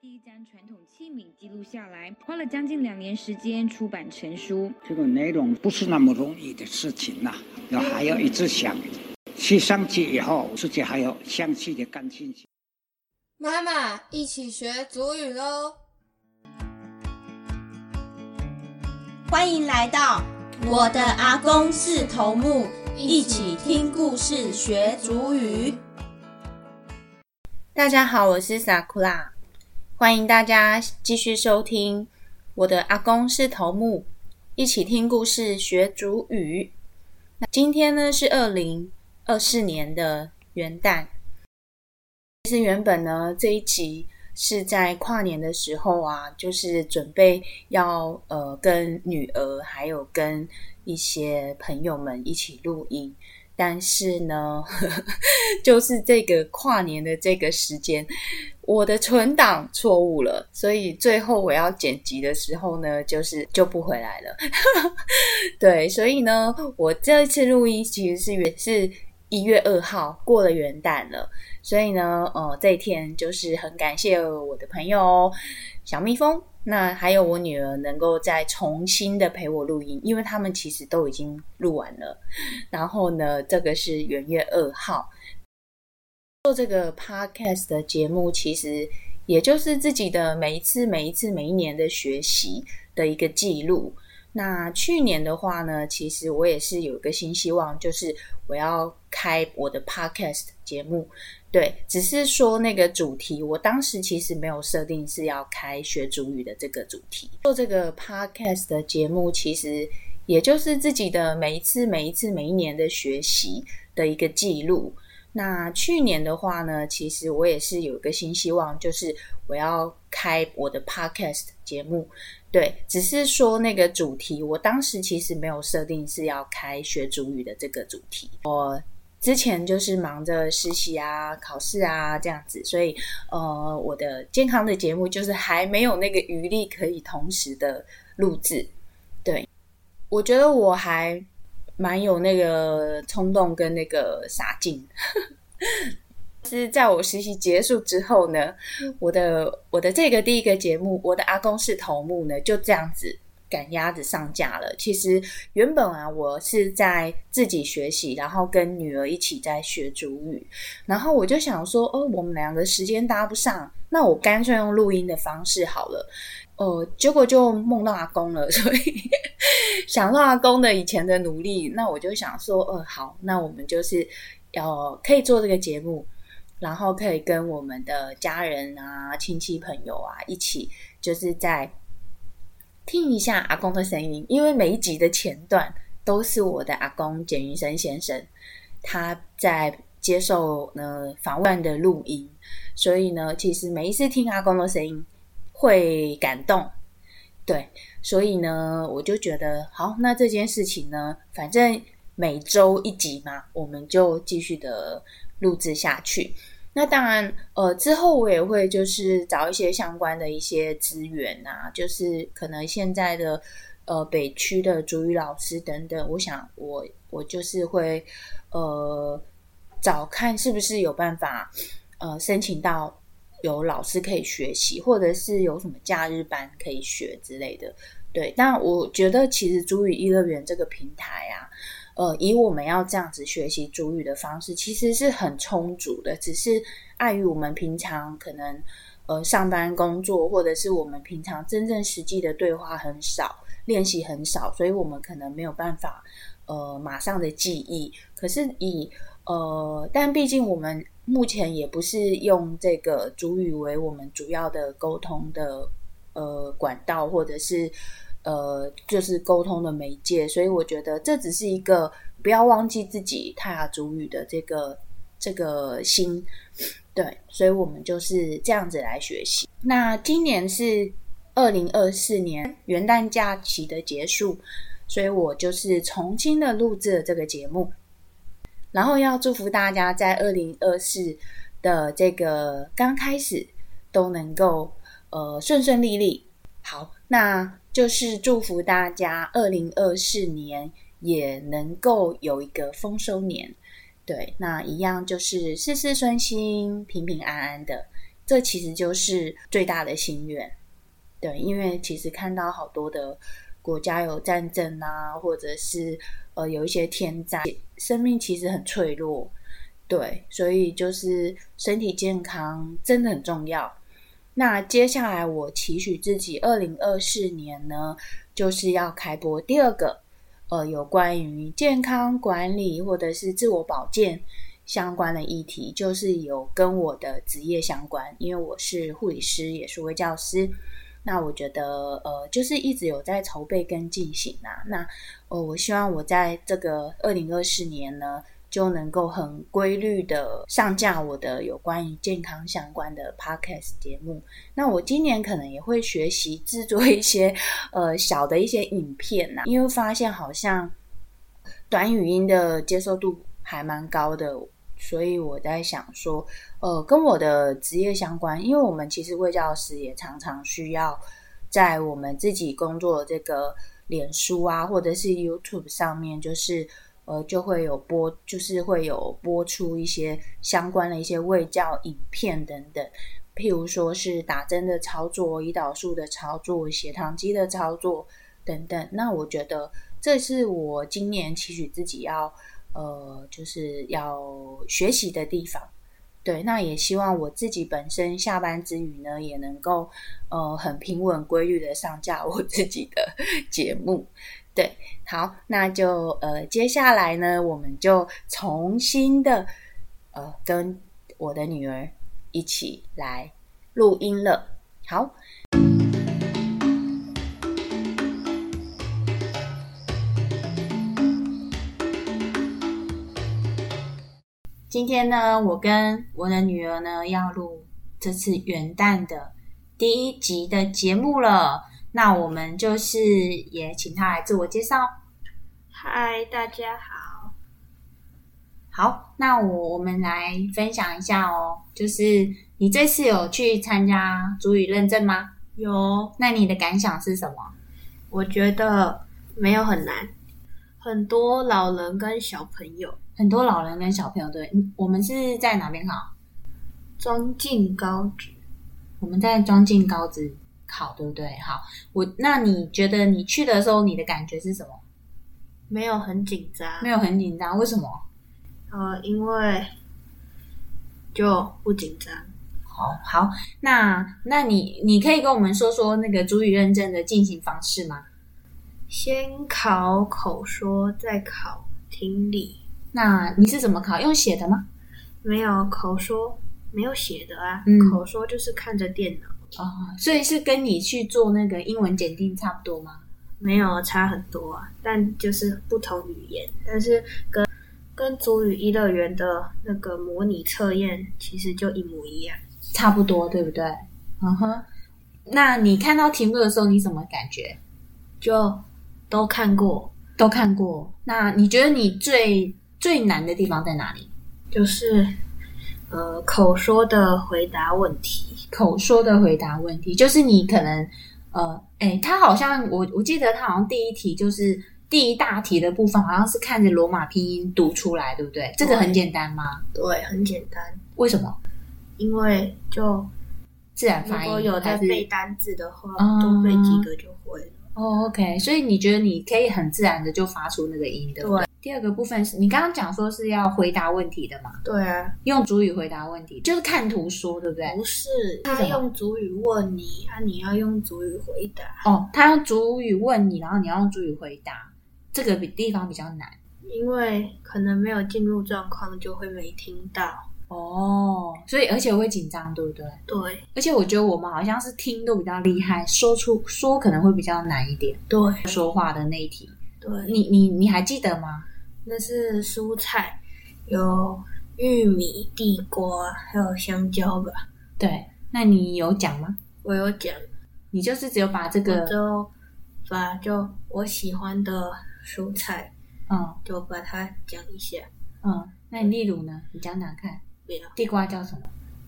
第一张传统器皿记录下来，花了将近两年时间出版成书。这个内容不是那么容易的事情呐，要还要一直想，去上去以后，自己还要详细的感兴趣。妈妈，一起学祖语喽！欢迎来到我的阿公是头目，一起听故事学祖语。大家好，我是萨库拉。欢迎大家继续收听我的阿公是头目，一起听故事学主语。那今天呢是二零二四年的元旦。其实原本呢这一集是在跨年的时候啊，就是准备要呃跟女儿还有跟一些朋友们一起录音。但是呢，就是这个跨年的这个时间，我的存档错误了，所以最后我要剪辑的时候呢，就是就不回来了。对，所以呢，我这次录音其实是也是一月二号过了元旦了，所以呢，呃，这一天就是很感谢我的朋友小蜜蜂。那还有我女儿能够再重新的陪我录音，因为他们其实都已经录完了。然后呢，这个是元月二号做这个 podcast 的节目，其实也就是自己的每一次、每一次、每一年的学习的一个记录。那去年的话呢，其实我也是有一个新希望，就是我要开我的 podcast 节目。对，只是说那个主题，我当时其实没有设定是要开学主语的这个主题。做这个 podcast 的节目，其实也就是自己的每一次、每一次、每一年的学习的一个记录。那去年的话呢，其实我也是有一个新希望，就是我要开我的 podcast 节目。对，只是说那个主题，我当时其实没有设定是要开学主语的这个主题。我。之前就是忙着实习啊、考试啊这样子，所以呃，我的健康的节目就是还没有那个余力可以同时的录制。对，我觉得我还蛮有那个冲动跟那个傻劲。是在我实习结束之后呢，我的我的这个第一个节目，我的阿公是头目呢，就这样子。赶鸭子上架了。其实原本啊，我是在自己学习，然后跟女儿一起在学主语。然后我就想说，哦，我们两个时间搭不上，那我干脆用录音的方式好了。哦，结果就梦到阿公了，所以想到阿公的以前的努力，那我就想说，呃，好，那我们就是要可以做这个节目，然后可以跟我们的家人啊、亲戚朋友啊一起，就是在。听一下阿公的声音，因为每一集的前段都是我的阿公简云生先生他在接受呢访问的录音，所以呢，其实每一次听阿公的声音会感动，对，所以呢，我就觉得好，那这件事情呢，反正每周一集嘛，我们就继续的录制下去。那当然，呃，之后我也会就是找一些相关的一些资源啊，就是可能现在的呃北区的主语老师等等，我想我我就是会呃找看是不是有办法呃申请到有老师可以学习，或者是有什么假日班可以学之类的。对，那我觉得其实主语一乐园这个平台啊。呃，以我们要这样子学习主语的方式，其实是很充足的。只是碍于我们平常可能呃上班工作，或者是我们平常真正实际的对话很少，练习很少，所以我们可能没有办法呃马上的记忆。可是以呃，但毕竟我们目前也不是用这个主语为我们主要的沟通的呃管道，或者是。呃，就是沟通的媒介，所以我觉得这只是一个不要忘记自己泰雅族语的这个这个心，对，所以我们就是这样子来学习。那今年是二零二四年元旦假期的结束，所以我就是重新的录制了这个节目，然后要祝福大家在二零二四的这个刚开始都能够呃顺顺利利。好，那。就是祝福大家，二零二四年也能够有一个丰收年。对，那一样就是事事顺心、平平安安的。这其实就是最大的心愿。对，因为其实看到好多的国家有战争啊，或者是呃有一些天灾，生命其实很脆弱。对，所以就是身体健康真的很重要。那接下来我期许自己，二零二四年呢，就是要开播第二个，呃，有关于健康管理或者是自我保健相关的议题，就是有跟我的职业相关，因为我是护理师，也是位教师。那我觉得，呃，就是一直有在筹备跟进行啊。那，呃，我希望我在这个二零二四年呢。就能够很规律的上架我的有关于健康相关的 podcast 节目。那我今年可能也会学习制作一些 呃小的一些影片呐，因为发现好像短语音的接受度还蛮高的，所以我在想说，呃，跟我的职业相关，因为我们其实卫教师也常常需要在我们自己工作的这个脸书啊，或者是 YouTube 上面，就是。呃，就会有播，就是会有播出一些相关的一些卫教影片等等，譬如说是打针的操作、胰岛素的操作、血糖机的操作等等。那我觉得这是我今年期许自己要呃，就是要学习的地方。对，那也希望我自己本身下班之余呢，也能够呃很平稳规律的上架我自己的 节目。对，好，那就呃，接下来呢，我们就重新的呃，跟我的女儿一起来录音了。好，今天呢，我跟我的女儿呢，要录这次元旦的第一集的节目了。那我们就是也请他来自我介绍。嗨，大家好。好，那我我们来分享一下哦。就是你这次有去参加主语认证吗？有。那你的感想是什么？我觉得没有很难。很多老人跟小朋友，很多老人跟小朋友对。我们是在哪边考？庄敬高职。我们在庄敬高职。考对不对？好，我那你觉得你去的时候，你的感觉是什么？没有很紧张，没有很紧张，为什么？呃，因为就不紧张。好，好，那那你你可以跟我们说说那个主语认证的进行方式吗？先考口说，再考听力。那你是怎么考？用写的吗？没有口说，没有写的啊。口说就是看着电脑。哦，所以是跟你去做那个英文检定差不多吗？没有差很多啊，但就是不同语言，但是跟跟主语一乐园的那个模拟测验其实就一模一样，差不多，对不对？嗯哼。那你看到题目的时候，你什么感觉？就都看过，都看过。那你觉得你最最难的地方在哪里？就是呃，口说的回答问题。口说的回答问题，就是你可能呃，哎，他好像我我记得他好像第一题就是第一大题的部分，好像是看着罗马拼音读出来，对不对？这个很简单吗？对，很简单。为什么？因为就自然发音。如果有在背单字的话，多背几个就会了。哦，OK，所以你觉得你可以很自然的就发出那个音，对不对？第二个部分是你刚刚讲说是要回答问题的嘛？对啊，用主语回答问题，就是看图说，对不对？不是，他用主语问你，啊，你要用主语回答。哦，他用主语问你，然后你要用主语回答，这个比地方比较难，因为可能没有进入状况，就会没听到。哦，所以而且会紧张，对不对？对，而且我觉得我们好像是听都比较厉害，说出说可能会比较难一点。对，说话的那一题，对你你你还记得吗？那是蔬菜，有玉米、地瓜，还有香蕉吧？对，那你有讲吗？我有讲，你就是只有把这个，就把就我喜欢的蔬菜，嗯，就把它讲一下。嗯，那你例如呢？你讲讲看。地瓜叫什么？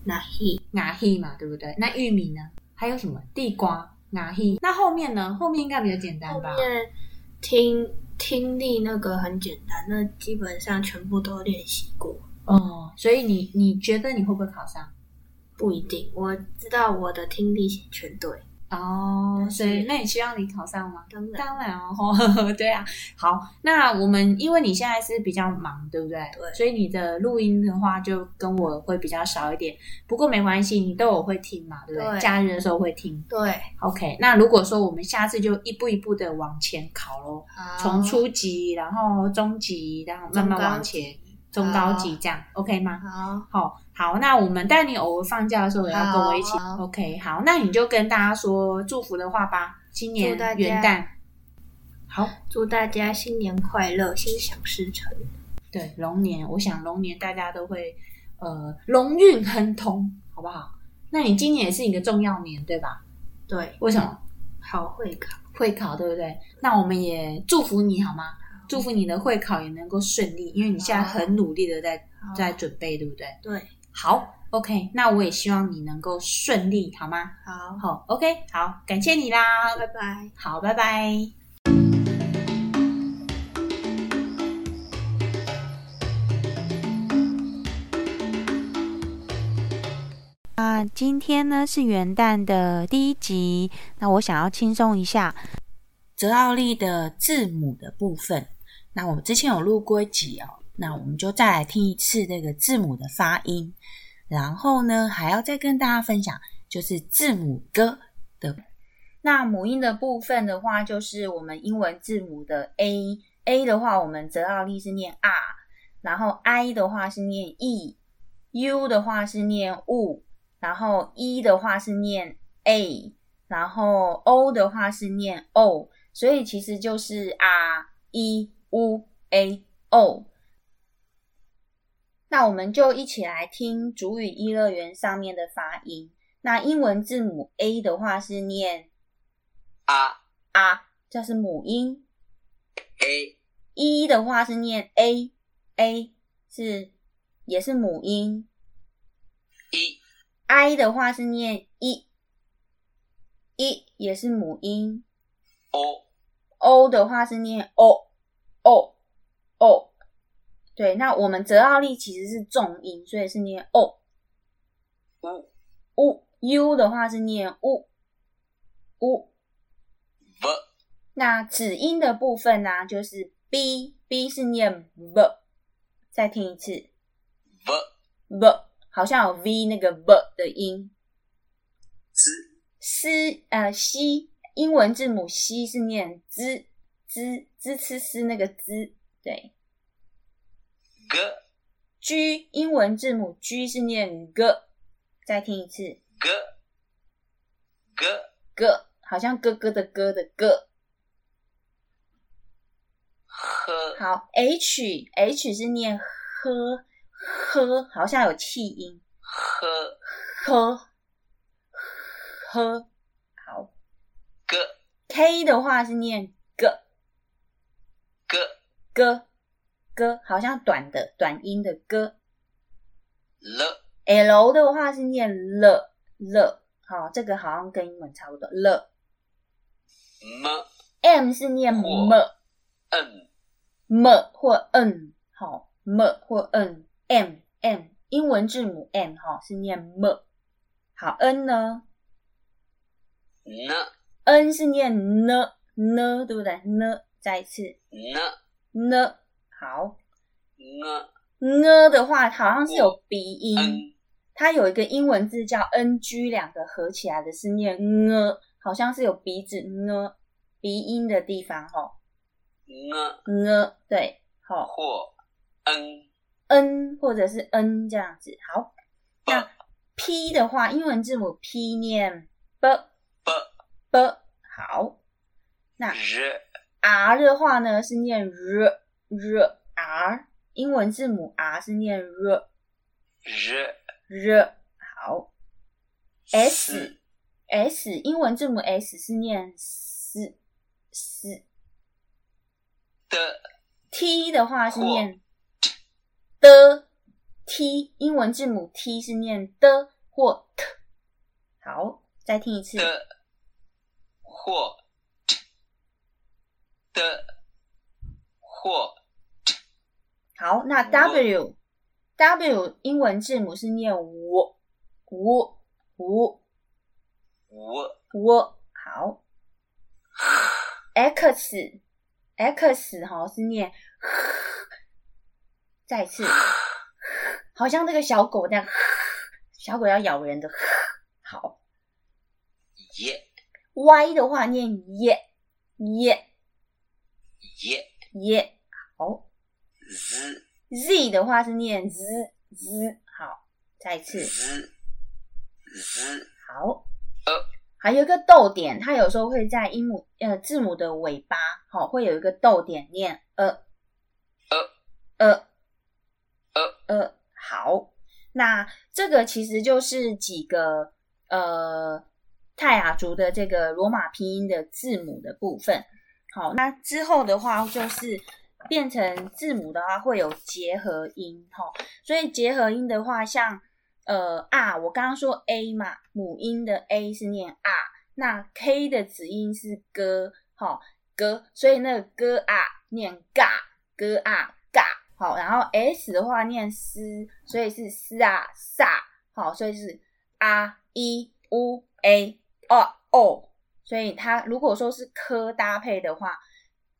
拿希拿希嘛，对不对？那玉米呢？还有什么？地瓜拿希。那后面呢？后面应该比较简单吧？后面听。听力那个很简单，那基本上全部都练习过哦。所以你你觉得你会不会考上？不一定，我知道我的听力全对。哦，所以那你希望你考上吗？当然，当然哦，对啊。好，那我们因为你现在是比较忙，对不对？对所以你的录音的话就跟我会比较少一点。不过没关系，你都有会听嘛，对不对？对假日的时候会听。对，OK，那如果说我们下次就一步一步的往前考咯，好从初级，然后中级，然后慢慢往前，中高级这样，OK 吗？好，好好，那我们但你偶尔放假的时候也要跟我一起好，OK？好，那你就跟大家说祝福的话吧，今年元旦。好，祝大家新年快乐，心想事成。对，龙年，我想龙年大家都会呃龙运亨通，好不好？那你今年也是一个重要年，对吧？对，为什么？好会考，会考，对不对？那我们也祝福你好吗？祝福你的会考也能够顺利，因为你现在很努力的在好在准备，对不对？对，好，OK，那我也希望你能够顺利，好吗？好，好，OK，好，感谢你啦，拜拜。好，拜拜。啊，今天呢是元旦的第一集，那我想要轻松一下泽奥利的字母的部分。那我们之前有录过一集哦，那我们就再来听一次这个字母的发音，然后呢还要再跟大家分享就是字母歌的。那母音的部分的话，就是我们英文字母的 A，A 的话我们泽奥利是念 R，然后 I 的话是念 E，U 的话是念 U，然后 E 的话是念 A，然后 O 的话是念 O，所以其实就是 R E U A O。那我们就一起来听主语一乐园上面的发音。那英文字母 A 的话是念啊啊，这是母音。A 一的话是念 A，A 是也是母音。一 I 的话是念一，一也是母音。O O 的话是念 O，O，O。对，那我们泽奥利其实是重音，所以是念哦呜呜 U 的话是念呜呜。那子音的部分呢、就是 B，B 是念 b，。再听一次 b b，好像有 V 那个 b 的音。Z 诗呃西，英文字母 C 是念 z z c s 那个 z，对。G G 英文字母 G 是念 g，再听一次 G G g，好像哥哥的哥的哥。H 好，H H 是念呵呵，好像有气音。呵。呵呵。好。G，K 的话是念 g g，好像短的短音的歌。L L 的话是念了了，好，这个好像跟英文差不多。了 M M 是念 m N m 或 n，好 m 或 n m m，英文字母 m 哈是念 m。好，n 呢 N？n 是念 n n，对不对？n 再一次 N n，好呢呢的话好像是有鼻音。它有一个英文字叫 ng，两个合起来的是念 ng，好像是有鼻子 ng 鼻音的地方哈，呢呢对，好或 N n 或者是 n 这样子。好，那 p 的话，英文字母 p 念 b B b 好，那 r 的话呢是念 r r r，英文字母 r 是念 r R r 好 s S 英文字母 S 是念 s s 的 T 的话是或念的 T，英文字母 T 是念的或 t。好，再听一次。的或的或好，那 W W 英文字母是念五五五五五好，x。X 哈是念，再次，好像这个小狗那样，小狗要咬人的，好。耶，y 的话念耶耶耶耶，好 z，z 的话是念 z z，好，再一次。Z z 好。呃。还有一个逗点，它有时候会在音母呃字母的尾巴，好、会有一个逗点念呃呃。呃呃。呃，好，那这个其实就是几个呃泰雅族的这个罗马拼音的字母的部分。好，那之后的话就是变成字母的话会有结合音，哈、所以结合音的话，像呃啊，我刚刚说 a 嘛，母音的 a 是念啊，那 k 的子音是歌，好、歌，所以那个歌啊念嘎，歌啊嘎，好，然后 s 的话念斯，所以是斯啊萨，好，所以是啊一 u a 哦哦，所以它如果说是科搭配的话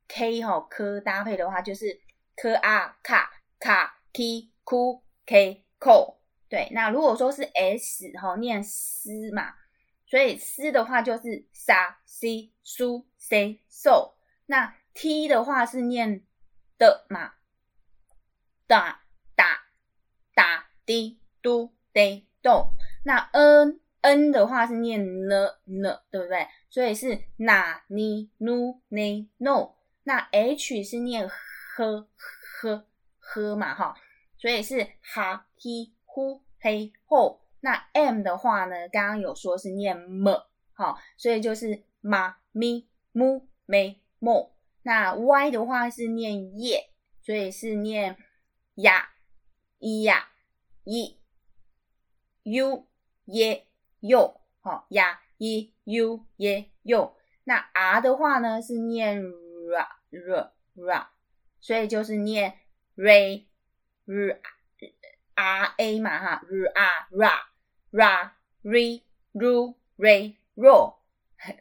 ，k 哈、科搭配的话就是科啊卡卡 k 哭 k 扣。对，那如果说是 s 哈、念丝嘛，所以丝的话就是沙 c 苏 c so，那 t 的话是念的嘛，哒哒哒滴嘟得豆，那 n n 的话是念呢呢，对不对？所以是那尼努你 no，那 h 是念呵呵呵嘛哈，所以是哈 he 呼嘿吼。那 m 的话呢，刚刚有说是念么好，所以就是妈咪 mu 没 mo。那 y 的话是念耶，所以是念呀咿呀一 u 耶 yo，好呀一 u 耶 yo。那 r 的话呢是念 ra ra ra，所以就是念 ra ra r a 嘛哈 r a ra ra re ru re ro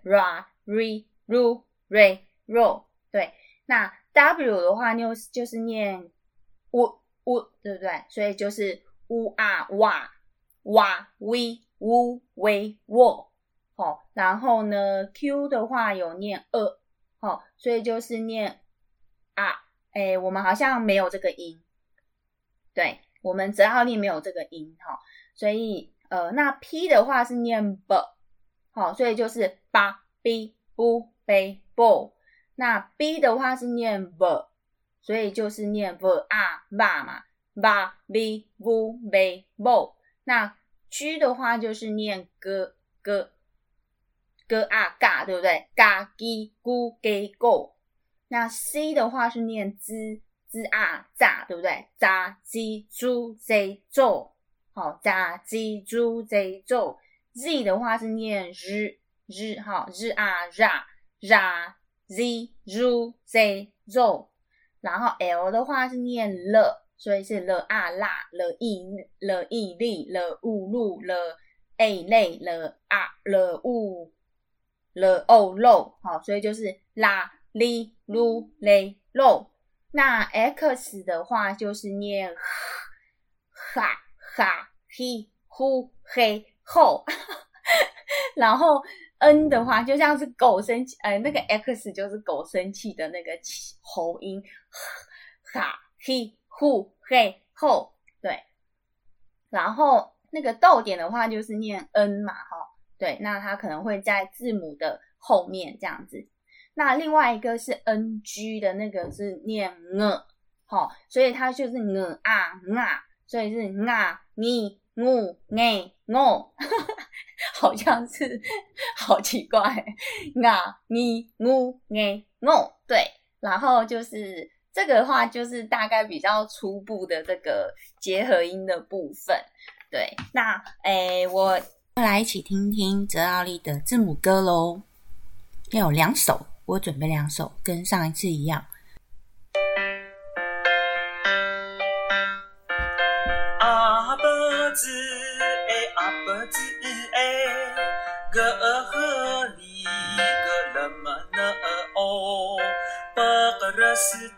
ra re ru re ro。对，那 w 的话又就是念 u u，对不对？所以就是 u a 哇哇 we wu we wo。好，然后呢，q 的话有念呃，好，所以就是念啊，哎，我们好像没有这个音，对，我们泽号令没有这个音，哈，所以呃，那 p 的话是念 b，好，所以就是八 b bu b bo，那 b 的话是念 v，所以就是念 v a va 嘛，va b bu b bo，那 g 的话就是念 g g。G a ga 对不对？ga gi gu ge go。那 c 的话是念 z z a 炸对不对？炸鸡猪 z 走，好炸鸡猪 z 走。z 的话是念日日好日啊 ra ra z ru z 走。然后 l 的话是念了，所以是了啊啦了 i 了 i 力了 u 路了 a 类了啊了 u。了哦漏，好，所以就是啦哩噜嘞漏。那 x 的话就是念哈哈嘿呼嘿吼，然后 n 的话就像是狗生气，呃，那个 x 就是狗生气的那个喉音，哈嘿呼嘿吼，对。然后那个逗点的话就是念 n 嘛，哈。对，那它可能会在字母的后面这样子。那另外一个是 ng 的那个是念 ng，好，所以它就是 ng 啊所以是 ng 你 ng ng ng，好像是好奇怪 ng 你 ng ng ng，对，然后就是这个的话就是大概比较初步的这个结合音的部分。对，那诶我。来一起听听泽奥利的字母歌喽！要有两首，我准备两首，跟上一次一样。阿伯子哎，阿伯 Gahali galamana o Pakaras da uwa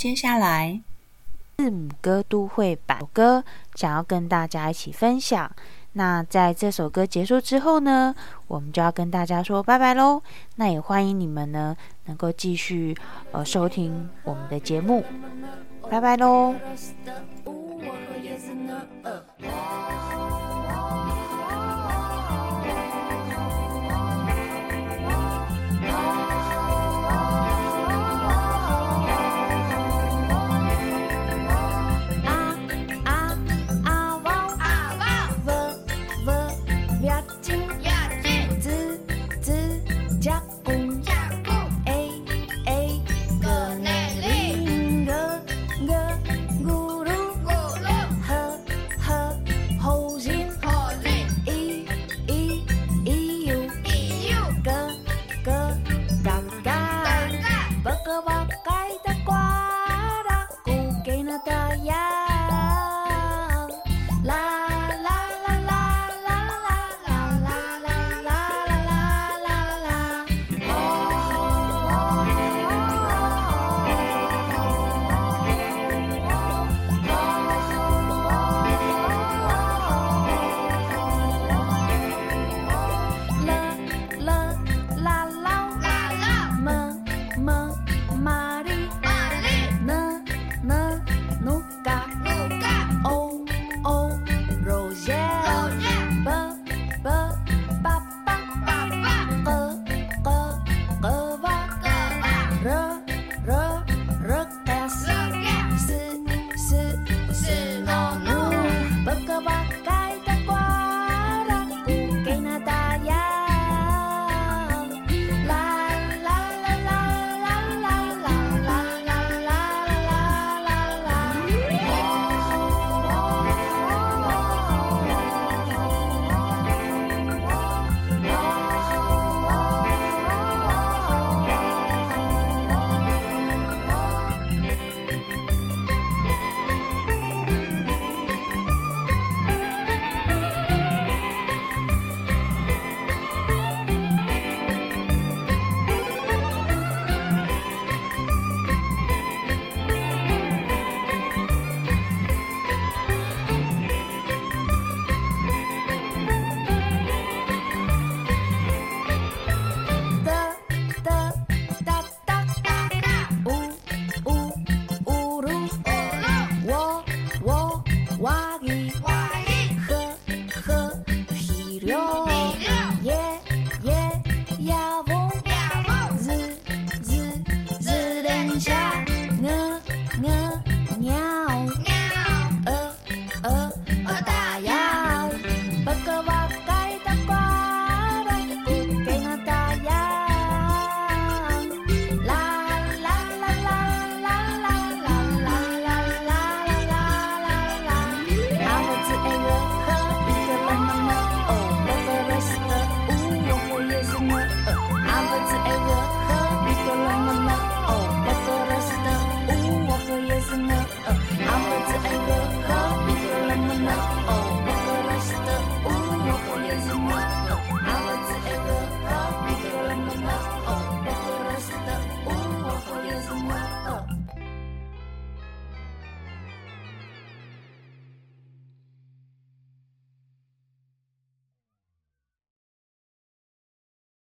接下来字母歌都会版歌想要跟大家一起分享。那在这首歌结束之后呢，我们就要跟大家说拜拜喽。那也欢迎你们呢能够继续呃收听我们的节目，拜拜喽。